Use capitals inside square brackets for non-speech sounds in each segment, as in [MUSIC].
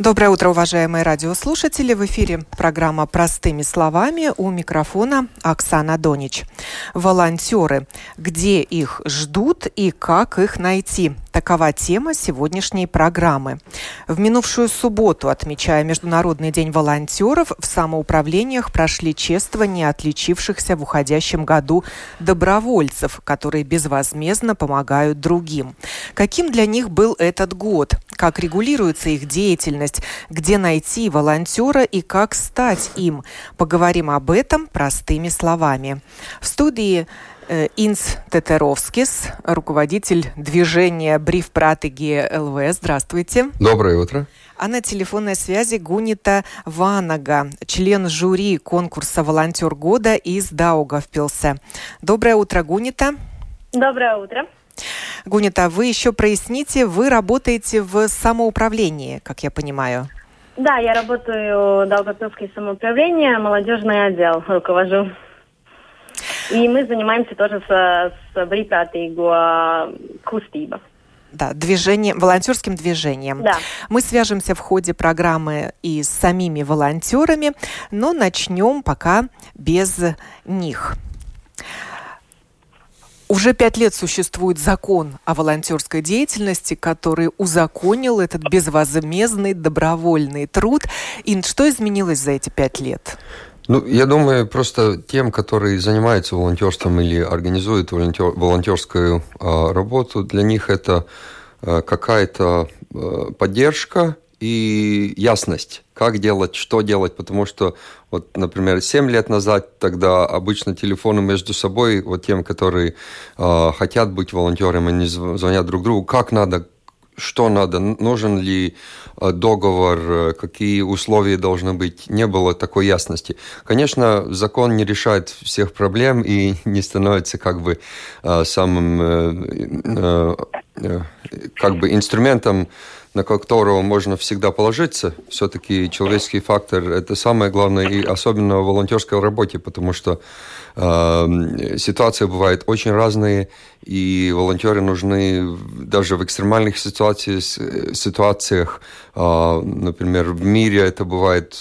Доброе утро, уважаемые радиослушатели. В эфире программа «Простыми словами». У микрофона Оксана Донич. Волонтеры. Где их ждут и как их найти? Такова тема сегодняшней программы. В минувшую субботу, отмечая Международный день волонтеров, в самоуправлениях прошли чествования отличившихся в уходящем году добровольцев, которые безвозмездно помогают другим. Каким для них был этот год? Как регулируется их деятельность? Где найти волонтера и как стать им? Поговорим об этом простыми словами. В студии Инс Тетеровскис, руководитель движения Бриф Пратеги ЛВ. Здравствуйте. Доброе утро. А на телефонной связи Гунита Ванага, член жюри конкурса «Волонтер года» из Даугавпилса. Доброе утро, Гунита. Доброе утро. Гунита, вы еще проясните, вы работаете в самоуправлении, как я понимаю. Да, я работаю в Долгопилское самоуправление, молодежный отдел руковожу. И мы занимаемся тоже с, с brīvprātīgo kustību. Да, движением, волонтерским движением. Да. Мы свяжемся в ходе программы и с самими волонтерами, но начнем пока без них. Уже пять лет существует закон о волонтерской деятельности, который узаконил этот безвозмездный добровольный труд. И что изменилось за эти пять лет? Ну, я думаю, просто тем, которые занимаются волонтерством или организуют волонтер, волонтерскую э, работу, для них это э, какая-то э, поддержка и ясность, как делать, что делать, потому что, вот, например, 7 лет назад тогда обычно телефоны между собой, вот тем, которые э, хотят быть волонтерами, они звонят друг другу, как надо что надо, нужен ли договор, э, какие условия должны быть, не было такой ясности. Конечно, закон не решает всех проблем и [LAUGHS] не становится как бы э, самым как бы инструментом, на которого можно всегда положиться. Все-таки человеческий фактор – это самое главное, и особенно в волонтерской работе, потому что э, ситуации бывают очень разные, и волонтеры нужны даже в экстремальных ситуациях, ситуациях э, например, в мире это бывает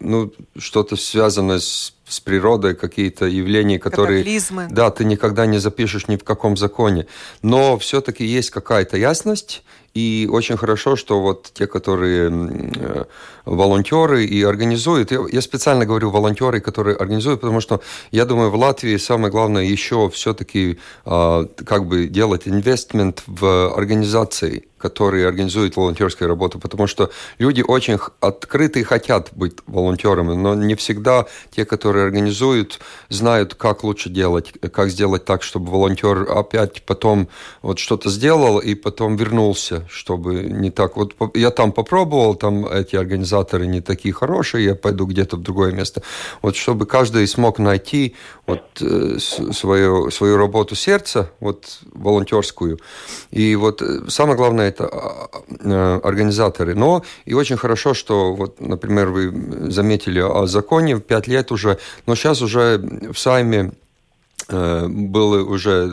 ну, что-то связанное с с природой какие-то явления, которые... Катаклизмы. Да, ты никогда не запишешь ни в каком законе. Но все-таки есть какая-то ясность, и очень хорошо, что вот те, которые э, волонтеры и организуют, я специально говорю волонтеры, которые организуют, потому что я думаю, в Латвии самое главное еще все-таки а, как бы делать инвестмент в организации которые организуют волонтерскую работу, потому что люди очень открыты и хотят быть волонтерами, но не всегда те, которые организуют, знают, как лучше делать, как сделать так, чтобы волонтер опять потом вот что-то сделал и потом вернулся, чтобы не так. Вот я там попробовал, там эти организаторы не такие хорошие, я пойду где-то в другое место. Вот чтобы каждый смог найти вот э, свою, свою работу сердца, вот волонтерскую. И вот э, самое главное это а, а, организаторы. Но и очень хорошо, что, вот, например, вы заметили о законе, пять лет уже, но сейчас уже в Сайме Э, было уже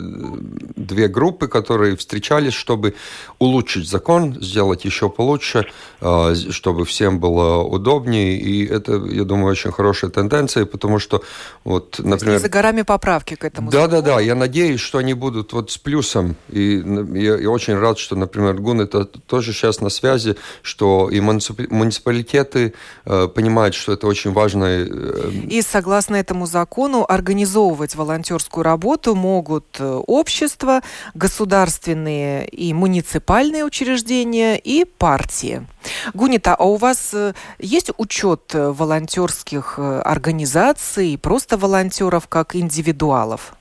две группы, которые встречались, чтобы улучшить закон, сделать еще получше, э, чтобы всем было удобнее. И это, я думаю, очень хорошая тенденция, потому что, вот, например... за горами поправки к этому Да, да, да. Я надеюсь, что они будут вот с плюсом. И я, я очень рад, что, например, ГУН это тоже сейчас на связи, что и муниципалитеты э, понимают, что это очень важно. Э, и согласно этому закону организовывать волонтерскую волонтерскую работу могут э, общества, государственные и муниципальные учреждения и партии. Гунита, а у вас э, есть учет э, волонтерских организаций, просто волонтеров как индивидуалов?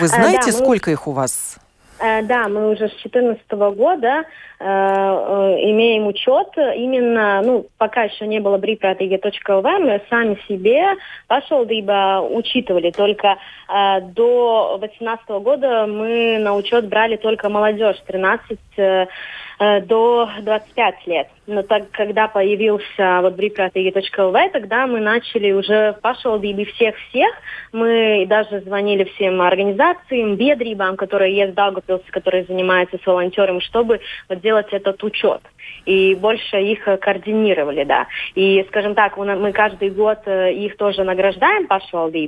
Вы знаете, а, да, сколько мы... их у вас? Э, да, мы уже с 2014 года э, э, имеем учет. Именно, ну, пока еще не было брипратиги.лв, мы сами себе пашолдыба учитывали. Только э, до 2018 года мы на учет брали только молодежь 13 э, до 25 лет. Но так, когда появился вот брипратиги.лв, тогда мы начали уже пашолдыбы всех-всех. Мы даже звонили всем организациям, бедрибам, которые есть в Даугавпилсе, которые занимаются с волонтерами, чтобы вот делать этот учет и больше их координировали, да. И, скажем так, мы каждый год э, их тоже награждаем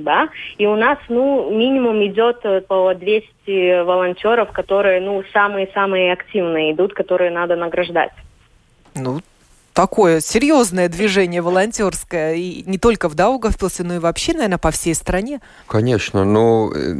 да, и у нас, ну, минимум идет э, по 200 волонтеров, которые, ну, самые-самые активные идут, которые надо награждать. Ну, такое серьезное движение волонтерское, и не только в Даугавпилсе, но и вообще, наверное, по всей стране. Конечно, но э,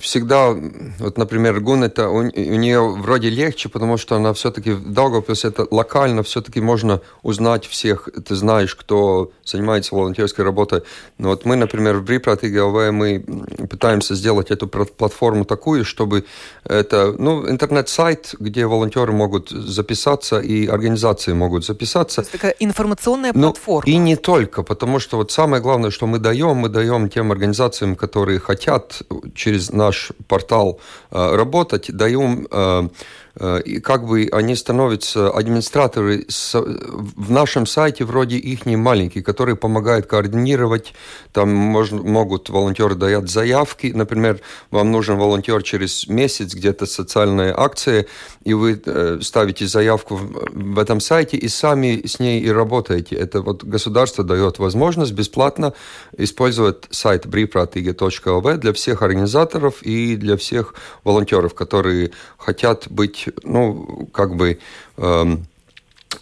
всегда, вот, например, Гун, это у, у нее вроде легче, потому что она все-таки, Даугавпилс, это локально, все-таки можно узнать всех, ты знаешь, кто занимается волонтерской работой. Но вот мы, например, в Брипрат и ГЛВ, мы пытаемся сделать эту платформу такую, чтобы это, ну, интернет-сайт, где волонтеры могут записаться и организации могут записаться. То есть такая информационная ну, платформа. И не только, потому что вот самое главное, что мы даем, мы даем тем организациям, которые хотят через наш портал э, работать, даем э, и как бы они становятся администраторы в нашем сайте вроде их не маленькие, которые помогают координировать, там можно, могут волонтеры дать заявки, например, вам нужен волонтер через месяц, где-то социальная акция, и вы э, ставите заявку в этом сайте и сами с ней и работаете. Это вот государство дает возможность бесплатно использовать сайт bripratige.lv для всех организаторов и для всех волонтеров, которые хотят быть ну, как бы э,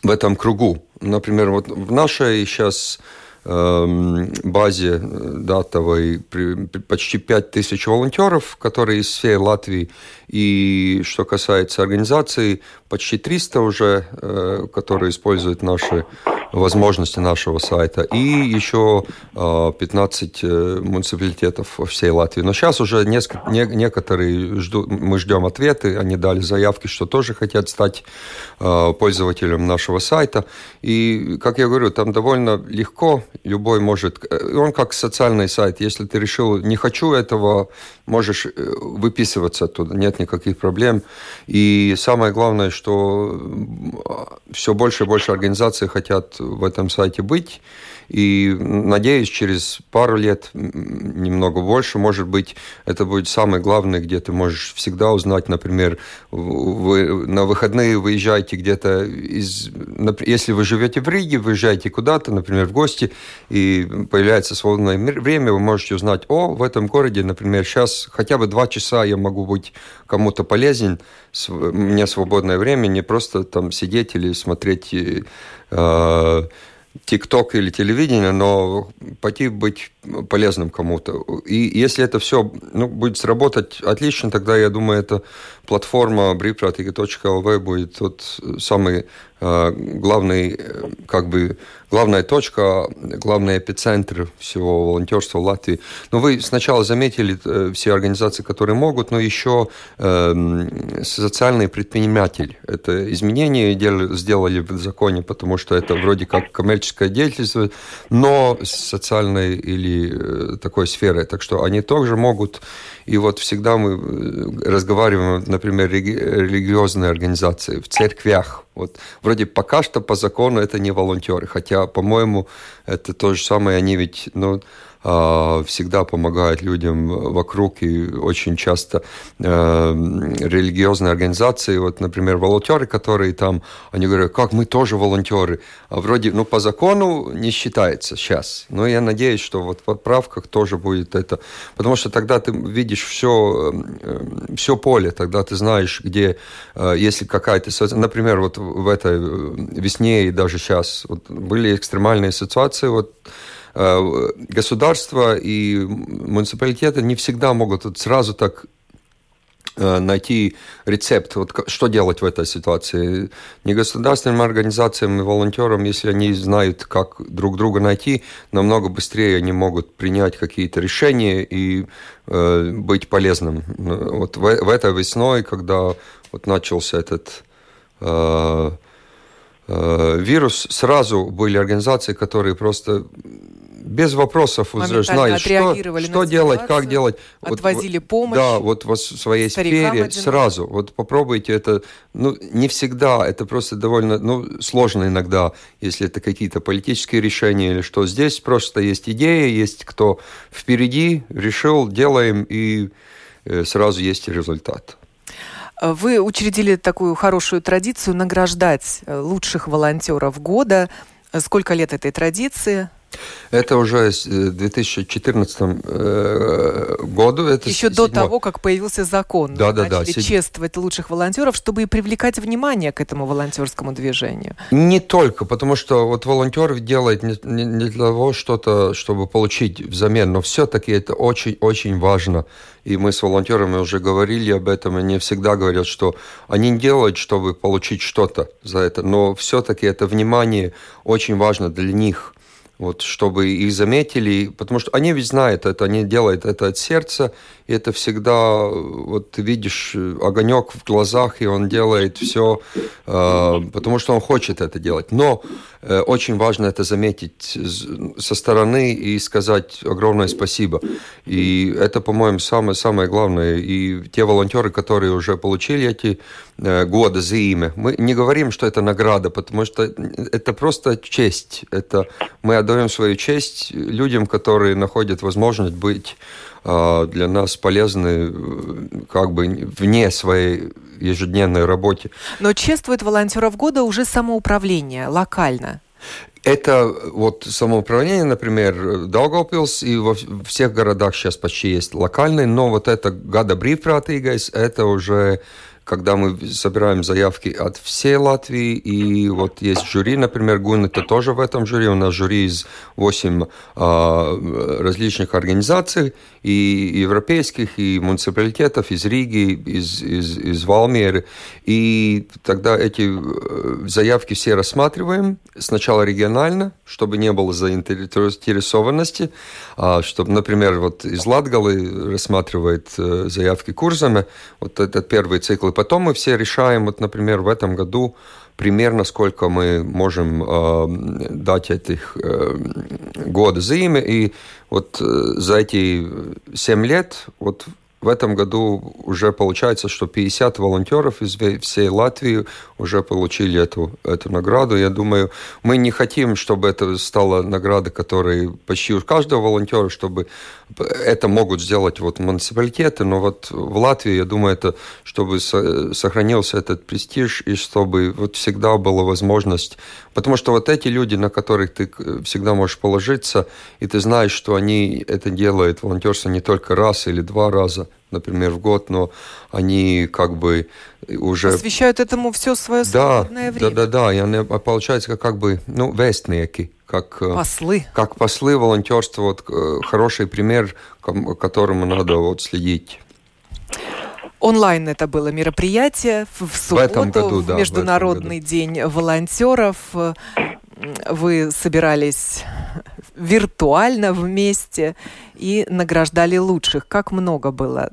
в этом кругу. Например, вот в нашей сейчас эм, базе датовой почти 5 тысяч волонтеров, которые из всей Латвии. И что касается организации, почти 300 уже, э, которые используют наши возможности нашего сайта. И еще 15 э, э, муниципалитетов всей Латвии. Но сейчас уже несколько, не, некоторые ждут, мы ждем ответы, они дали заявки, что тоже хотят стать э, пользователем нашего сайта. И, как я говорю, там довольно легко, любой может, он как социальный сайт, если ты решил, не хочу этого, можешь выписываться оттуда, нет никаких проблем. И самое главное, что все больше и больше организаций хотят в этом сайте быть. И надеюсь, через пару лет, немного больше, может быть, это будет самое главное, где ты можешь всегда узнать, например, вы на выходные выезжаете где-то из... Если вы живете в Риге, выезжаете куда-то, например, в гости, и появляется свободное время, вы можете узнать, о, в этом городе, например, сейчас хотя бы два часа я могу быть кому-то полезен, мне свободное время, не просто там сидеть или смотреть э, ТикТок или телевидение, но пойти быть полезным кому-то. И если это все ну, будет сработать отлично, тогда, я думаю, эта платформа bripratika.lv будет тот самый главный, э, как бы, главная точка, главный эпицентр всего волонтерства в Латвии. Но вы сначала заметили э, все организации, которые могут, но еще э, социальный предприниматель. Это изменение сделали в законе, потому что это вроде как коммерческая деятельность, но социальной или Э, такой сферой. Так что они тоже могут. И вот всегда мы э, разговариваем, например, религиозные организации в церквях. Вот вроде пока что по закону это не волонтеры, хотя, по-моему, это то же самое. Они ведь, ну, всегда помогают людям вокруг, и очень часто э, религиозные организации, вот, например, волонтеры, которые там, они говорят, как мы тоже волонтеры, а вроде, ну, по закону не считается сейчас, но я надеюсь, что вот в отправках тоже будет это, потому что тогда ты видишь все, э, все поле, тогда ты знаешь, где, э, если какая-то, например, вот в этой весне и даже сейчас вот были экстремальные ситуации, вот государства и муниципалитеты не всегда могут сразу так э, найти рецепт, вот что делать в этой ситуации. Негосударственным организациям и волонтерам, если они знают, как друг друга найти, намного быстрее они могут принять какие-то решения и э, быть полезным. Вот в, в этой весной, когда вот начался этот э, э, вирус, сразу были организации, которые просто без вопросов уже знаешь, что, что делать, как делать. Отвозили вот, помощь. Да, вот в своей сфере одиноким. сразу. Вот попробуйте это. Ну, не всегда, это просто довольно ну, сложно иногда, если это какие-то политические решения или что. Здесь просто есть идея, есть кто впереди, решил, делаем, и э, сразу есть результат. Вы учредили такую хорошую традицию награждать э, лучших волонтеров года. Сколько лет этой традиции? Это уже в 2014 э, году. Это Еще седьмой. до того, как появился закон. Да, да, да. чествовать лучших волонтеров, чтобы и привлекать внимание к этому волонтерскому движению. Не только, потому что вот волонтер делает не, не, не для того что-то, чтобы получить взамен, но все-таки это очень-очень важно. И мы с волонтерами уже говорили об этом, они всегда говорят, что они не делают, чтобы получить что-то за это, но все-таки это внимание очень важно для них вот, чтобы их заметили, потому что они ведь знают это, они делают это от сердца, и это всегда, вот ты видишь огонек в глазах, и он делает все, э, потому что он хочет это делать. Но э, очень важно это заметить со стороны и сказать огромное спасибо. И это, по-моему, самое, самое главное. И те волонтеры, которые уже получили эти э, годы за имя, мы не говорим, что это награда, потому что это просто честь. Это мы отдаем свою честь людям, которые находят возможность быть а, для нас полезны э, как бы вне своей ежедневной работе. Но чествует волонтеров года уже самоуправление локально. Это вот самоуправление, например, Daugavpils и во всех городах сейчас почти есть локальный, но вот это года брīvprātīgais, это уже когда мы собираем заявки от всей Латвии, и вот есть жюри, например, Гун, это тоже в этом жюри, у нас жюри из 8 а, различных организаций, и европейских, и муниципалитетов, из Риги, из, из, из Валмеры, и тогда эти э, заявки все рассматриваем, сначала регионально, чтобы не было заинтересованности, а, чтобы, например, вот из Латгалы рассматривает э, заявки курсами, вот этот первый цикл, потом мы все решаем, вот, например, в этом году примерно сколько мы можем э, дать этих э, года зимы. И вот э, за эти 7 лет вот в этом году уже получается, что 50 волонтеров из всей Латвии уже получили эту, эту награду. Я думаю, мы не хотим, чтобы это стала награда, которая почти у каждого волонтера, чтобы это могут сделать вот муниципалитеты, но вот в Латвии, я думаю, это чтобы сохранился этот престиж и чтобы вот всегда была возможность, потому что вот эти люди, на которых ты всегда можешь положиться, и ты знаешь, что они это делают, волонтерство не только раз или два раза, например, в год, но они как бы уже... Посвящают этому все свое да, время. Да, да, да, и они, получается, как, как бы, ну, вестники, как э, послы, как послы волонтерства, вот э, хороший пример, которому надо вот следить. Онлайн это было мероприятие в субботу, в, этом году, в да, Международный в году. день волонтеров. Вы собирались виртуально вместе и награждали лучших. Как много было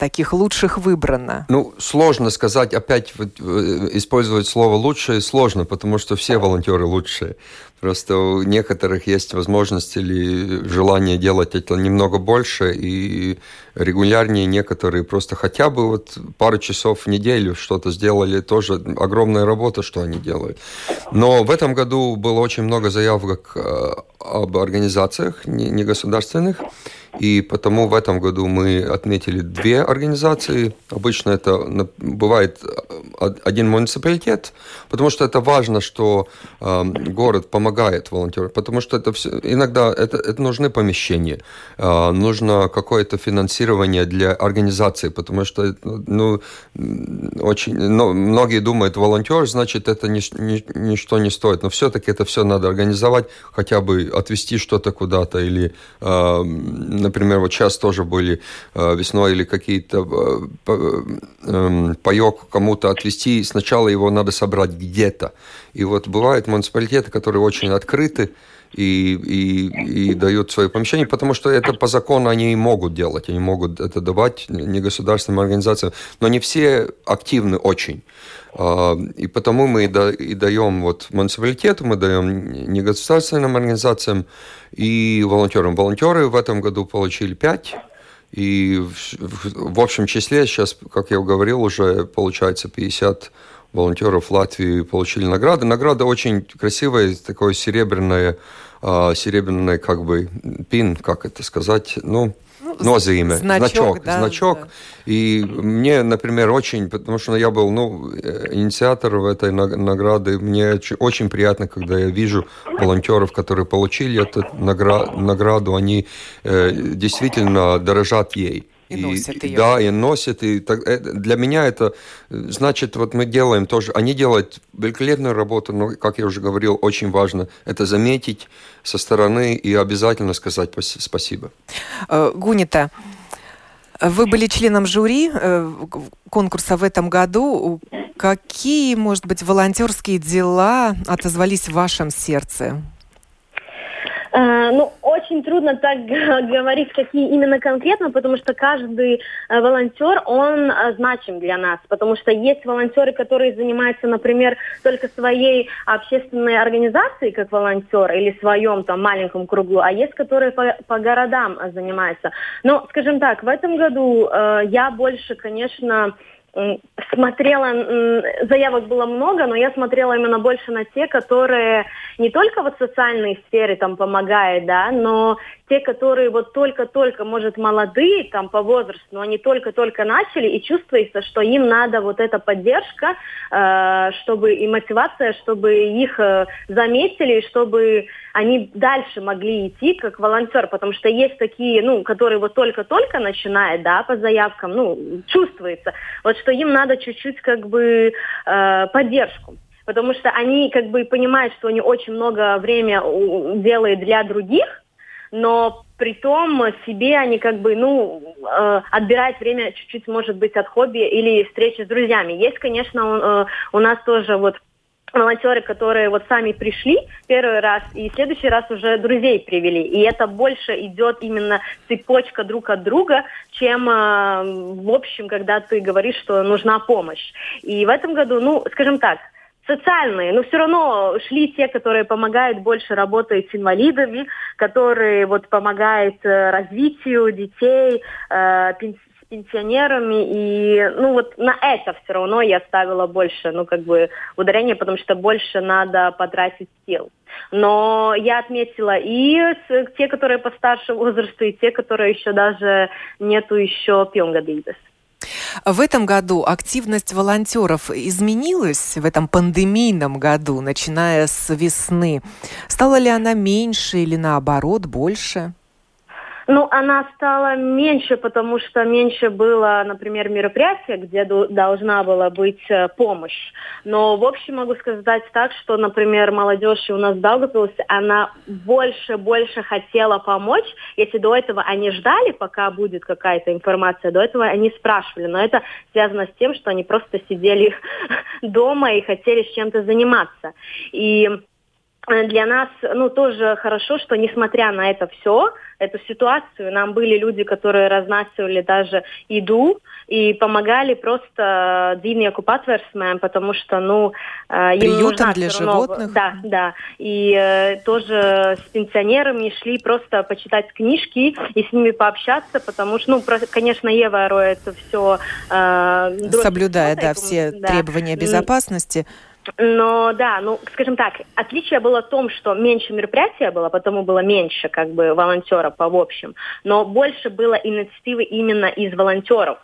таких лучших выбрано? Ну, сложно сказать, опять использовать слово «лучшие» сложно, потому что все волонтеры лучшие. Просто у некоторых есть возможность или желание делать это немного больше и регулярнее. Некоторые просто хотя бы вот пару часов в неделю что-то сделали. Тоже огромная работа, что они делают. Но в этом году было очень много заявок э, об организациях негосударственных. И потому в этом году мы отметили две организации. Обычно это бывает э, один муниципалитет, потому что это важно, что э, город помогает волонтерам, потому что это все, иногда это, это нужны помещения, э, нужно какое-то финансирование для организации, потому что ну, очень, ну, многие думают, волонтер, значит, это ни, ни, ничто не стоит, но все-таки это все надо организовать, хотя бы отвести что-то куда-то или э, например, вот сейчас тоже были э, весной или какие-то э, эм, паек кому-то отвезти, сначала его надо собрать где-то. И вот бывают муниципалитеты, которые очень открыты, и, и, и дают свое помещение, потому что это по закону они и могут делать, они могут это давать негосударственным организациям, но не все активны очень. А, и потому мы и даем вот муниципалитету, мы даем негосударственным организациям и волонтерам. Волонтеры в этом году получили 5, и в, в общем числе сейчас, как я говорил, уже получается 50 волонтеров Латвии получили награды. Награда очень красивая, такое серебряное, серебряный как бы пин, как это сказать, ну, nozīme, значок, значок, да, значок. Да. И мне, например, очень, потому что я был ну, инициатором этой награды, мне очень приятно, когда я вижу волонтеров, которые получили эту награду, они э, действительно дорожат ей. И, и носят ее. Да, и носят. И так, э, для меня это значит, вот мы делаем тоже, они делают великолепную работу, но, как я уже говорил, очень важно это заметить со стороны и обязательно сказать спасибо. Э, Гунита, вы были членом жюри э, конкурса в этом году. Какие, может быть, волонтерские дела отозвались в вашем сердце? Э, ну, очень трудно так [LAUGHS] говорить, какие именно конкретно, потому что каждый э, волонтер, он э, значим для нас, потому что есть волонтеры, которые занимаются, например, только своей общественной организацией, как волонтер, или своем там маленьком кругу, а есть, которые по, по городам занимаются. Но, скажем так, в этом году э, я больше, конечно, смотрела, заявок было много, но я смотрела именно больше на те, которые не только вот в социальной сфере там помогают, да, но те, которые вот только-только, может, молодые там по возрасту, но они только-только начали, и чувствуется, что им надо вот эта поддержка, э, чтобы и мотивация, чтобы их э, заметили, чтобы они дальше могли идти как волонтер, потому что есть такие, ну, которые вот только-только начинают, да, по заявкам, ну, чувствуется, вот что им надо чуть-чуть как бы э, поддержку. Потому что они как бы понимают, что они очень много времени делают для других, но при том себе они как бы, ну, э, отбирают время чуть-чуть, может быть, от хобби или встречи с друзьями. Есть, конечно, э, у нас тоже вот волонтеры, которые вот сами пришли первый раз, и в следующий раз уже друзей привели. И это больше идет именно цепочка друг от друга, чем э, в общем, когда ты говоришь, что нужна помощь. И в этом году, ну, скажем так, социальные, но все равно шли те, которые помогают больше работать с инвалидами, которые вот помогают э, развитию детей, э, пенсионерами, и ну вот на это все равно я ставила больше, ну как бы ударение, потому что больше надо потратить сил. Но я отметила и те, которые постарше возраста, и те, которые еще даже нету еще пилнгадидес. В этом году активность волонтеров изменилась в этом пандемийном году, начиная с весны. Стала ли она меньше или наоборот больше? Ну, она стала меньше, потому что меньше было, например, мероприятий, где должна была быть э, помощь. Но, в общем, могу сказать так, что, например, молодежь у нас в Даугавпилсе, она больше-больше хотела помочь. Если до этого они ждали, пока будет какая-то информация, до этого они спрашивали. Но это связано с тем, что они просто сидели [LAUGHS] дома и хотели с чем-то заниматься. И для нас, ну, тоже хорошо, что несмотря на это все, эту ситуацию, нам были люди, которые разнасывали даже еду и помогали просто dzīvnieku patversmēm, потому что, ну, э, им Приютом нужна для животных. Да, да. И э, тоже с пенсионерами шли просто почитать книжки и с ними пообщаться, потому что, ну, про, конечно, Ева Ро это все... Э, Соблюдая, да, все да. требования безопасности. Но да, ну, скажем так, отличие было в том, что меньше мероприятия было, потому было меньше как бы волонтеров по в общем, но больше было инициативы именно из волонтеров,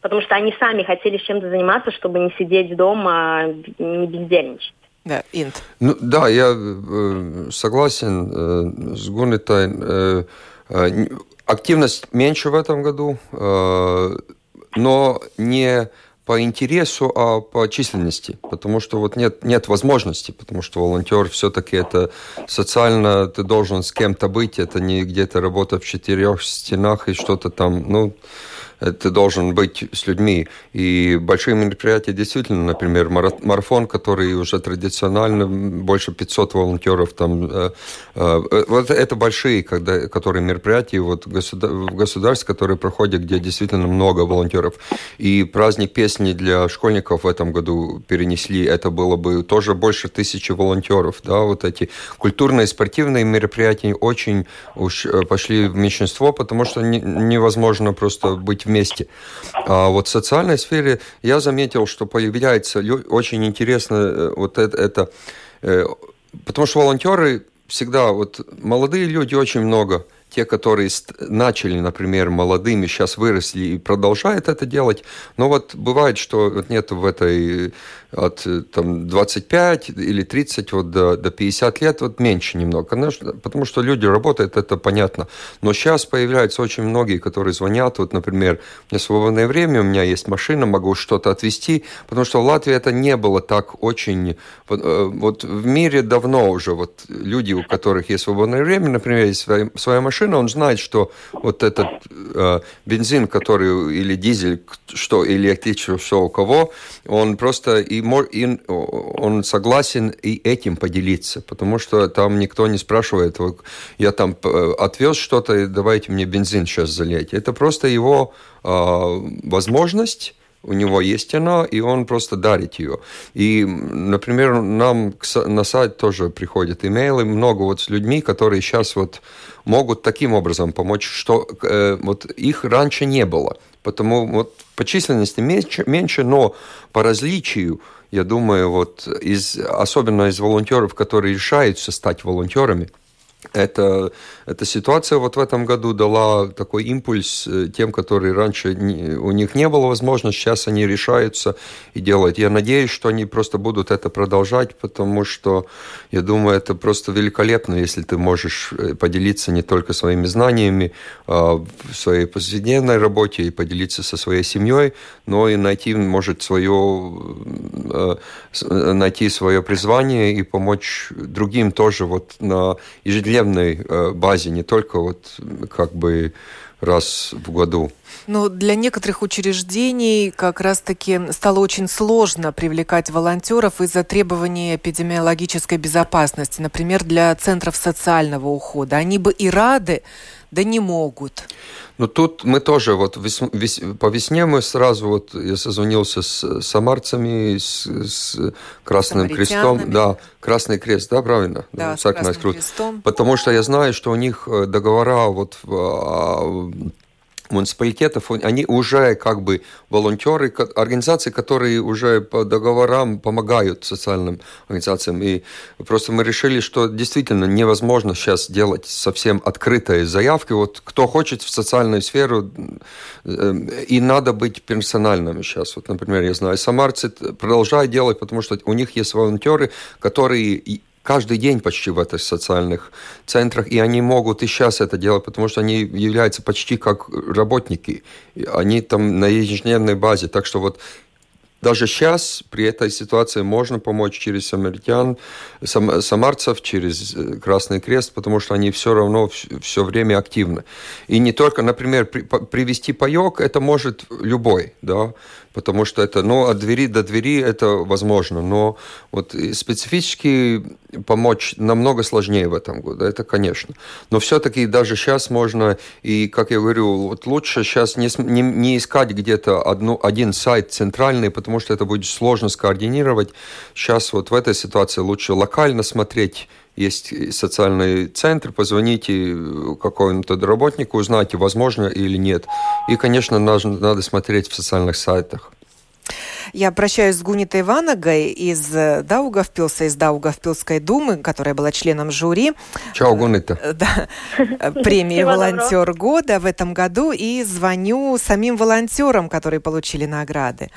потому что они сами хотели чем-то заниматься, чтобы не сидеть дома, не бездельничать. Да, Инт. Ну, да, я э, согласен э, с Гунитой. Э, э, активность меньше в этом году, э, но не по интересу, а по численности, потому что вот нет, нет возможности, потому что волонтер все-таки это социально, ты должен с кем-то быть, это не где-то работа в четырех стенах и что-то там, ну, ты должен быть с людьми. И большие мероприятия действительно, например, марафон, который уже традиционально больше 500 волонтеров там. Э, э, вот это большие, когда, которые мероприятия вот в государстве, которые проходят, где действительно много волонтеров. И праздник песни для школьников в этом году перенесли. Это было бы тоже больше тысячи волонтеров. Да, вот эти культурные, спортивные мероприятия очень уж э, пошли в меньшинство, потому что невозможно просто быть вместе. А вот в социальной сфере я заметил, что появляется очень интересно э, вот это, это потому что волонтеры всегда, вот молодые люди очень много – те, которые начали, например, молодыми, сейчас выросли и продолжают это делать. Но вот бывает, что вот нет в этой от там, 25 или 30 вот, до, до 50 лет вот меньше немного. Конечно, потому что люди работают, это понятно. Но сейчас появляются очень многие, которые звонят. Вот, например, у меня свободное время, у меня есть машина, могу что-то отвезти. Потому что в Латвии это не было так очень... Вот, э, вот в мире давно уже вот люди, у которых есть свободное время, например, есть своя, своя машина, он знает, что вот этот э, бензин, который или дизель, что или электричество, что у кого, он просто и он согласен и этим поделиться, потому что там никто не спрашивает, я там э, отвез что-то, давайте мне бензин сейчас залить. Это просто его э, возможность у него есть она, и он просто дарит ее. И, например, нам на сайт тоже приходят имейлы, много вот с людьми, которые сейчас вот могут таким образом помочь, что э, вот их раньше не было. Потому вот по численности меньше, меньше но по различию я думаю, вот из, особенно из волонтеров, которые решаются стать волонтерами, это, эта ситуация вот в этом году дала такой импульс э, тем, которые раньше не, у них не было возможности, сейчас они решаются и делают. Я надеюсь, что они просто будут это продолжать, потому что я думаю, это просто великолепно, если ты можешь э, поделиться не только своими знаниями а в своей повседневной работе и поделиться со своей семьей, но и найти, может, свое, э, найти свое призвание и помочь другим тоже вот на ежедневном ежедневной э, базе, не только вот как бы раз в году. Но для некоторых учреждений как раз-таки стало очень сложно привлекать волонтеров из-за требований эпидемиологической безопасности, например, для центров социального ухода. Они бы и рады, да не могут. Ну, тут мы тоже, вот вес, вес, по весне мы сразу, вот я созвонился с самарцами, с, с Красным Крестом. Да, Красный Крест, да, правильно? Да, да с Красным Крестом. Потому что я знаю, что у них э, договора вот а, муниципалитетов, они уже как бы волонтеры, организации, которые уже по договорам помогают социальным организациям. И просто мы решили, что действительно невозможно сейчас делать совсем открытые заявки. Вот кто хочет в социальную сферу, э, и надо быть персональными сейчас. Вот, например, я знаю, самарцы продолжают делать, потому что у них есть волонтеры, которые каждый день почти в этих социальных центрах, и они могут и сейчас это делать, потому что они являются почти как работники. Они там на ежедневной базе. Так что вот даже сейчас при этой ситуации можно помочь через самаритян, сам, самарцев, через э, Красный Крест, потому что они все равно все время активны. И не только, например, при, привести паек, это может любой, да, потому что это, ну, от двери до двери это возможно, но вот специфически помочь намного сложнее в этом году, это конечно. Но все-таки даже сейчас можно, и, как я говорю, вот лучше сейчас не, не, не искать где-то одну, один сайт центральный, потому что это будет сложно скоординировать. Сейчас вот в этой ситуации лучше локально смотреть есть социальный центр, позвоните какому-то работнику, узнайте, возможно или нет. И, конечно, надо, надо смотреть в социальных сайтах. Я прощаюсь с Гунитой Ванагой из Даугавпилса, из Даугавпилской думы, которая была членом жюри. Чао, Гунита. Э, да, [LAUGHS] премии «Волонтер года» в этом году и звоню самим волонтерам, которые получили награды.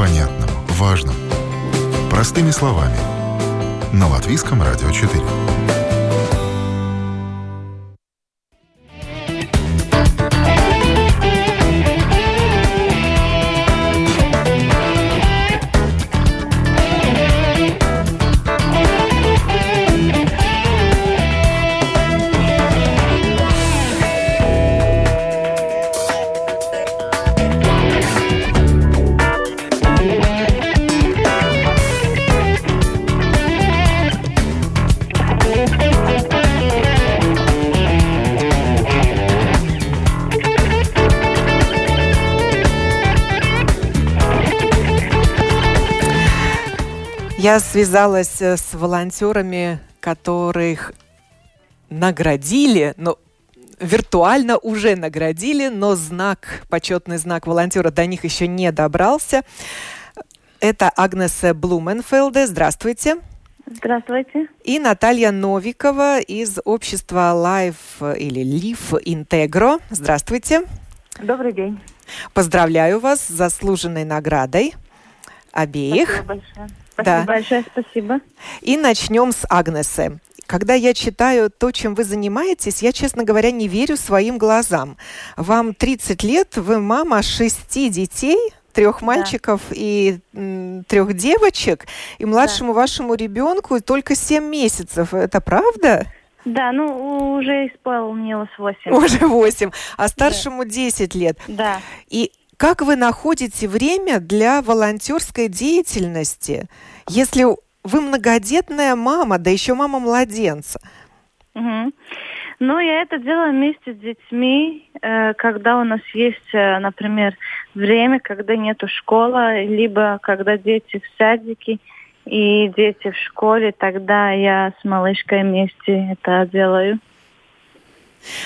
Непонятном, важном. Простыми словами. На Латвийском радио 4. Я связалась э, с волонтерами, которых наградили, но виртуально уже наградили, но знак, почетный знак волонтера до них еще не добрался. Это Агнеса Блуменфелде. Здравствуйте. Здравствуйте. И Наталья Новикова из общества Life или Live Integro. Здравствуйте. Добрый день. Поздравляю вас с заслуженной наградой обеих. Спасибо большое. Спасибо да. большое, спасибо. И начнем с Агнесы. Когда я читаю то, чем вы занимаетесь, я, честно говоря, не верю своим глазам. Вам 30 лет, вы мама шести детей, трех мальчиков да. и м, трех девочек, и младшему да. вашему ребенку только 7 месяцев. Это правда? Да, ну уже исполнилось 8. Уже 8. А старшему да. 10 лет. Да. И как вы находите время для волонтерской деятельности, если вы многодетная мама, да еще мама младенца? Угу. Ну, я это делаю вместе с детьми, э, когда у нас есть, э, например, время, когда нету школы, либо когда дети в садике и дети в школе, тогда я с малышкой вместе это делаю.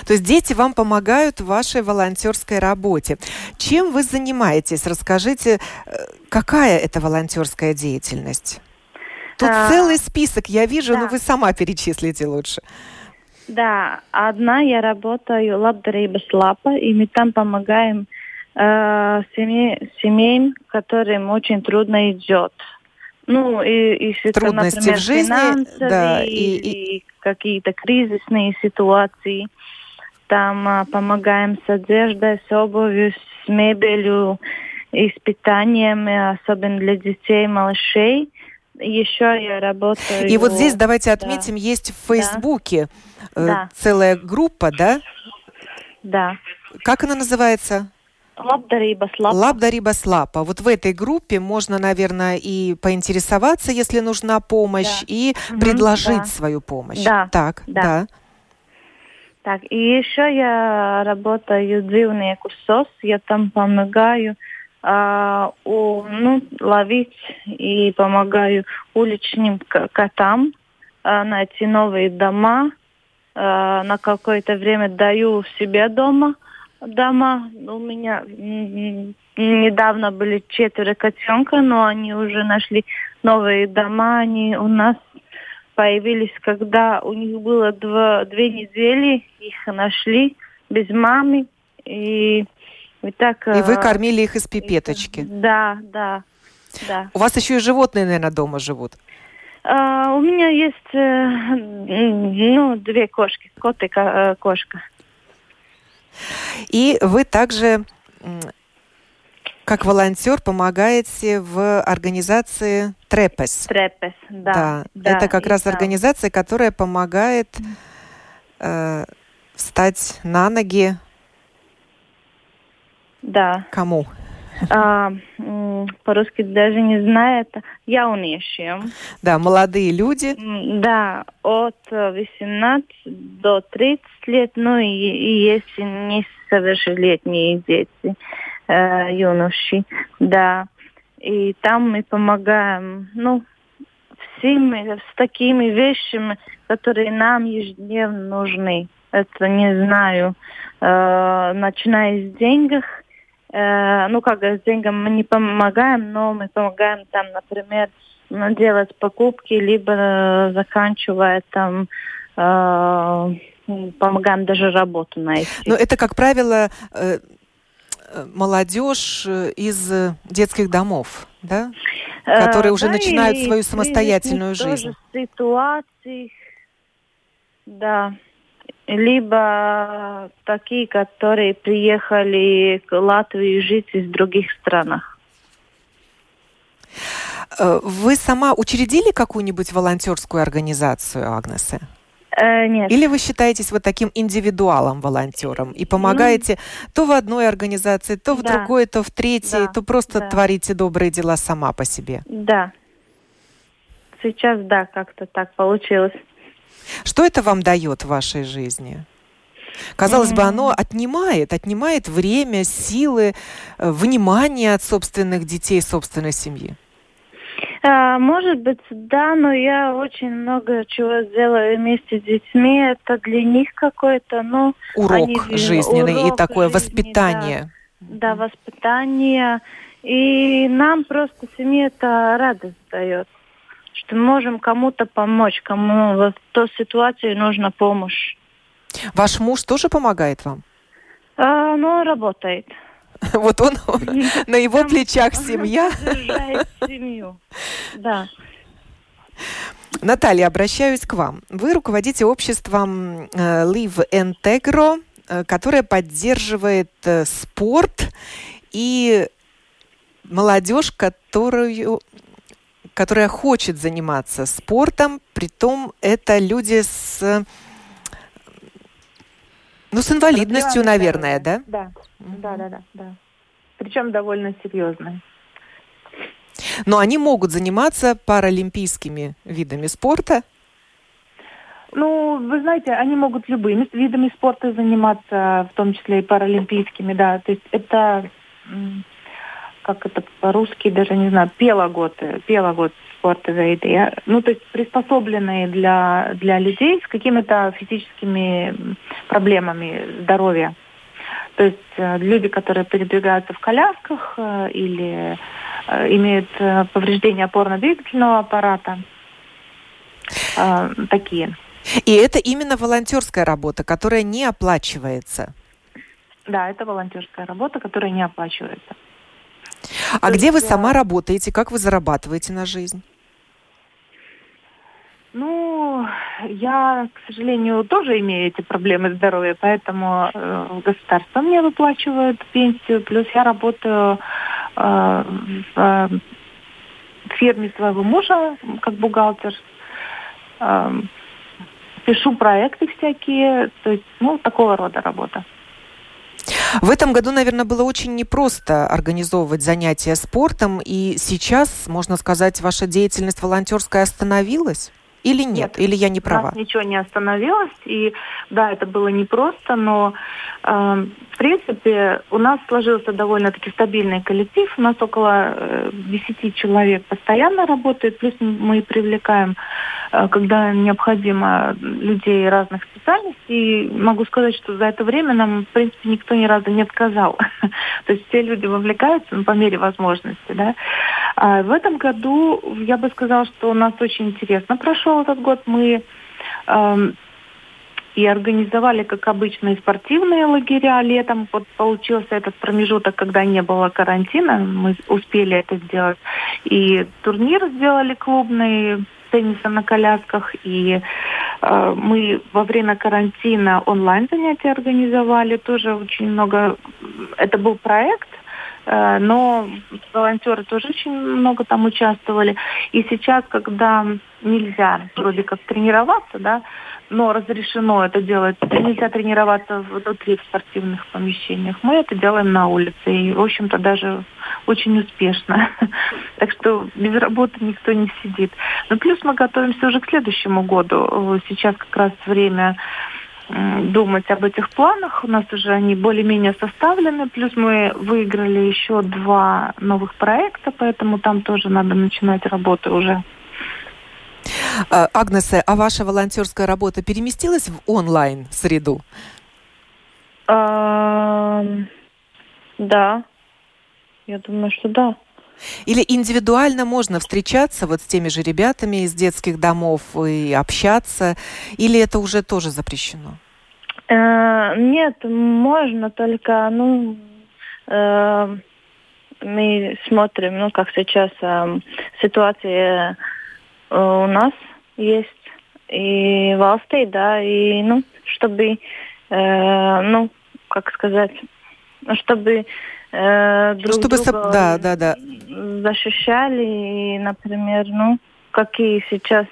То есть дети вам помогают в вашей волонтерской работе. Чем вы занимаетесь? Расскажите, э, какая это волонтерская деятельность? Тут а, целый список, я вижу, да. но вы сама перечислите лучше. Да, одна я работаю лабдарības лапа, и мы там помогаем э, семье, семьям, которым очень трудно идет. Ну, и, и Трудности например, в жизни, да, и, и... и какие-то кризисные ситуации. Там э, помогаем с одеждой, с обувью, с мебелью, и с питанием, особенно для детей, малышей. Еще я работаю. И вот здесь давайте отметим, да. есть в Фейсбуке э, да. целая группа, да? Да. Как она называется? Лабдариба слапа. Лабдариба слапа. Вот в этой группе можно, наверное, и поинтересоваться, если нужна помощь, да. и угу, предложить да. свою помощь. Да. Так, да. да. Так, и еще я работаю dzīvnieku СОС, я там помогаю а, у, ну, ловить и помогаю уличным котам а, найти новые дома. А, на какое-то время даю себе дома дома. У меня недавно были четверо котенка, но они уже нашли новые дома. Они у нас появились, когда у них было два, две недели, их нашли без мамы. И и, так, и вы э, кормили их из пипеточки? Да, да, да. У вас еще и животные, наверное, дома живут? Uh, у меня есть uh, ну, две кошки, кот и uh, кошка. И вы также, как волонтер, помогаете в организации Трепес. Трепес, да. Да, да это как раз да. организация, которая помогает э, встать на ноги да. Кому? А, по-русски даже не знаю, это jauniešiem. Да, молодые люди. Да, от 18 до 30 лет, ну и, и есть несовершеннолетние дети, э, юноши, да. И там мы помогаем, ну, всеми, с такими вещами, которые нам ежедневно нужны. Это, не знаю, э, начиная с денег, Э, ну как с деньгами мы не помогаем, но мы помогаем там, например, ну, делать покупки, либо э, заканчивая там э, помогаем даже работу найти. Но это, как правило, э, молодежь из детских домов, да? Которые уже да, начинают свою самостоятельную жизнь. Ситуации, да либо такие, которые приехали к Латвии жить из других стран. Э, вы сама учредили какую-нибудь волонтерскую организацию, Агнеса? Э, нет. Или вы считаетесь вот таким индивидуалом волонтером и помогаете ну, то в одной организации, то в да, другой, то в третьей, да, то просто да. творите добрые дела сама по себе? Да. Сейчас да, как-то так получилось. Что это вам дает в вашей жизни? Казалось mm-hmm. бы, оно отнимает, отнимает время, силы, э, внимание от собственных детей, собственной семьи. А, может быть, да, но я очень много чего сделаю вместе с детьми. Это для них какой-то, ну... Урок они, жизненный урок и такое жизни, воспитание. Да, да, воспитание. И нам просто семье это радость дает, что мы можем кому-то помочь, кому в той ситуации нужна помощь. Ваш муж тоже помогает вам? А, ну, работает. [LAUGHS] Вот он, [LAUGHS] на его плечах семья. [LAUGHS] семью, да. Наталья, обращаюсь к вам. Вы руководите обществом э, Live Integro, э, которое поддерживает э, спорт и молодежь, которую, которая хочет заниматься спортом, при том это люди с ну, с инвалидностью, наверное, да? Да, да, да, да, да. Причем довольно серьезной. Но они могут заниматься паралимпийскими видами спорта? Ну, вы знаете, они могут любыми видами спорта заниматься, в том числе и паралимпийскими, да. То есть это, как это по-русски, даже не знаю, пелогод, пелогод спорта виды. Ну, то есть приспособленные для, для людей с какими-то физическими проблемами здоровья. То есть э, люди, которые передвигаются в колясках э, или э, имеют повреждение опорно-двигательного аппарата, такие. И это именно волонтерская работа, которая не оплачивается. Да, это волонтерская работа, которая не оплачивается. А То где есть, вы сама работаете? Как вы зарабатываете на жизнь? Ну, я, к сожалению, тоже имею эти проблемы здоровья, поэтому э, государство мне выплачивает пенсию, плюс я работаю э, в э, фирме своего мужа как бухгалтер, э, пишу проекты всякие, то есть, ну, такого рода работа. В этом году, наверное, было очень непросто организовывать занятия спортом, и сейчас, можно сказать, ваша деятельность волонтерская остановилась? Или нет? нет Или я не права? Нас ничего не остановилось. И да, это было непросто, но э, в принципе у нас сложился довольно-таки стабильный коллектив. У нас около э, 10 человек постоянно работает, плюс мы привлекаем, э, когда необходимо, людей разных специальностей. И могу сказать, что за это время нам, в принципе, никто ни разу не отказал. [LAUGHS] То есть все люди вовлекаются ну, по мере возможности. Да? А в этом году я бы сказала, что у нас очень интересно прошел этот год. Мы э, и организовали, как обычно, и спортивные лагеря летом. Вот получился этот промежуток, когда не было карантина. Мы успели это сделать. И турнир сделали клубный тенниса на колясках. И э, мы во время карантина онлайн занятия организовали. Тоже очень много. Это был проект Э, но волонтеры тоже очень много там участвовали. И сейчас, когда нельзя вроде как тренироваться, да, но разрешено это делать, нельзя тренироваться в спортивных помещениях, мы это делаем на улице. И, в общем-то, даже очень успешно. [LAUGHS] Так что без работы никто не сидит. Ну, плюс мы готовимся уже к следующему году. Сейчас как раз время думать об этих планах. У нас уже они более-менее составлены. Плюс мы выиграли еще два новых проекта, поэтому там тоже надо начинать работу уже. А, Агнеса, а ваша волонтерская работа переместилась в онлайн-среду? А, да, я думаю, что да. Или индивидуально можно встречаться вот с теми же ребятами из детских домов и общаться, или это уже тоже запрещено? Э, нет, можно, только, ну, э, мы смотрим, ну, как сейчас э, ситуация э, у нас есть и в Алсте, да, и, ну, чтобы, э, ну, как сказать, чтобы э, друг Чтобы друга да, да, да. защищали, и, например, ну, какие сейчас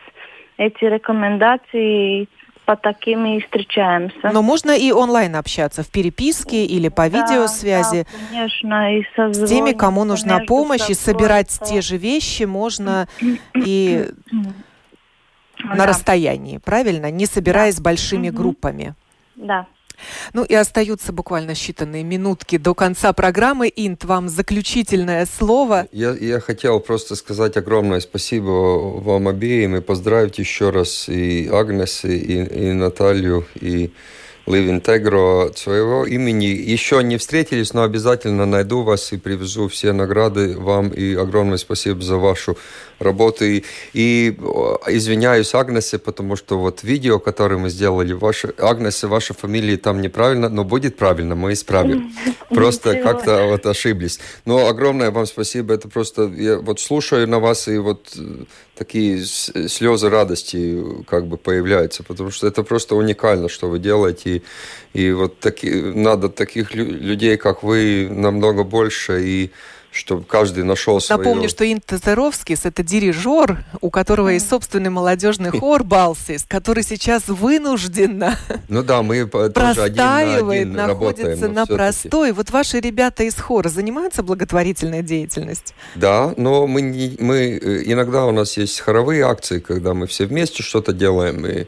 эти рекомендации по таким и встречаемся. Но можно и онлайн общаться, в переписке или по да, видеосвязи. Да, конечно, и С теми, кому нужна помощь, и собирать те же вещи можно [COUGHS] и [COUGHS] на расстоянии, правильно? Не собираясь да. большими группами. Да. Ну и остаются буквально считанные минутки до конца программы. Инт, вам заключительное слово. Я, я хотел просто сказать огромное спасибо вам обеим и поздравить еще раз и Агнес, и, и Наталью, и Ливинтегро от своего имени. Еще не встретились, но обязательно найду вас и привезу все награды вам. И огромное спасибо за вашу работу. И, и извиняюсь Агнесе, потому что вот видео, которое мы сделали, ваша, Агнесе, ваша фамилия там неправильно, но будет правильно, мы исправим. Просто как-то вот ошиблись. Но огромное вам спасибо. Это просто, я вот слушаю на вас и вот такие слезы радости как бы появляются, потому что это просто уникально, что вы делаете. И, и вот таки, надо таких людей, как вы, намного больше. И чтобы каждый нашел свое. Напомню, что Инт Тазаровскис – это дирижер, у которого есть собственный молодежный [LAUGHS] хор «Балсис», который сейчас вынужденно ну да, мы простаивает, один на один находится работаем, на простой. Вот ваши ребята из хора занимаются благотворительной деятельностью? Да, но мы, не, мы э, иногда у нас есть хоровые акции, когда мы все вместе что-то делаем, и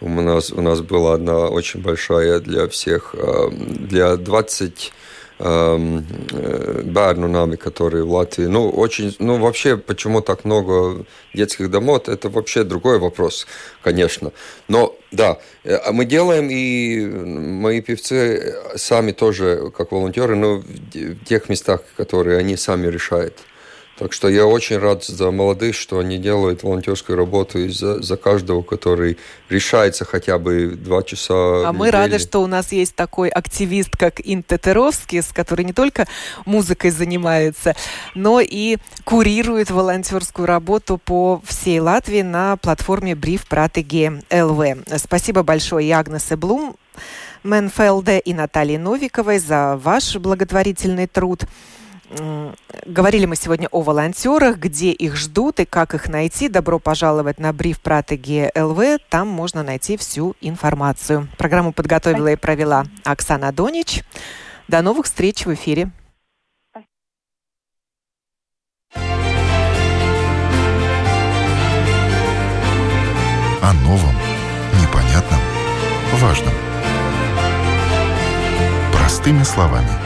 у нас, у нас была одна очень большая для всех, э, для 20 Эм, э, нами, которые в Латвии. Ну, очень, ну, вообще, почему так много детских домов, это вообще другой вопрос, конечно. Но, да, э, мы делаем, и мои певцы сами тоже, как волонтеры, но в тех местах, которые они сами решают. Так что я очень рад за молодых, что они делают волонтерскую работу и за, за каждого, который решается хотя бы два часа. А мы рады, что у нас есть такой активист, как Инте с который не только музыкой занимается, но и курирует волонтерскую работу по всей Латвии на платформе Бриф Пратеги ЛВ. Спасибо большое и Агнесе Блум, Менфелде и Наталье Новиковой за ваш благотворительный труд. Говорили мы сегодня о волонтерах, где их ждут и как их найти. Добро пожаловать на бриф Пратеги ЛВ. Там можно найти всю информацию. Программу подготовила и провела Оксана Донич. До новых встреч в эфире. О новом, непонятном, важном. Простыми словами –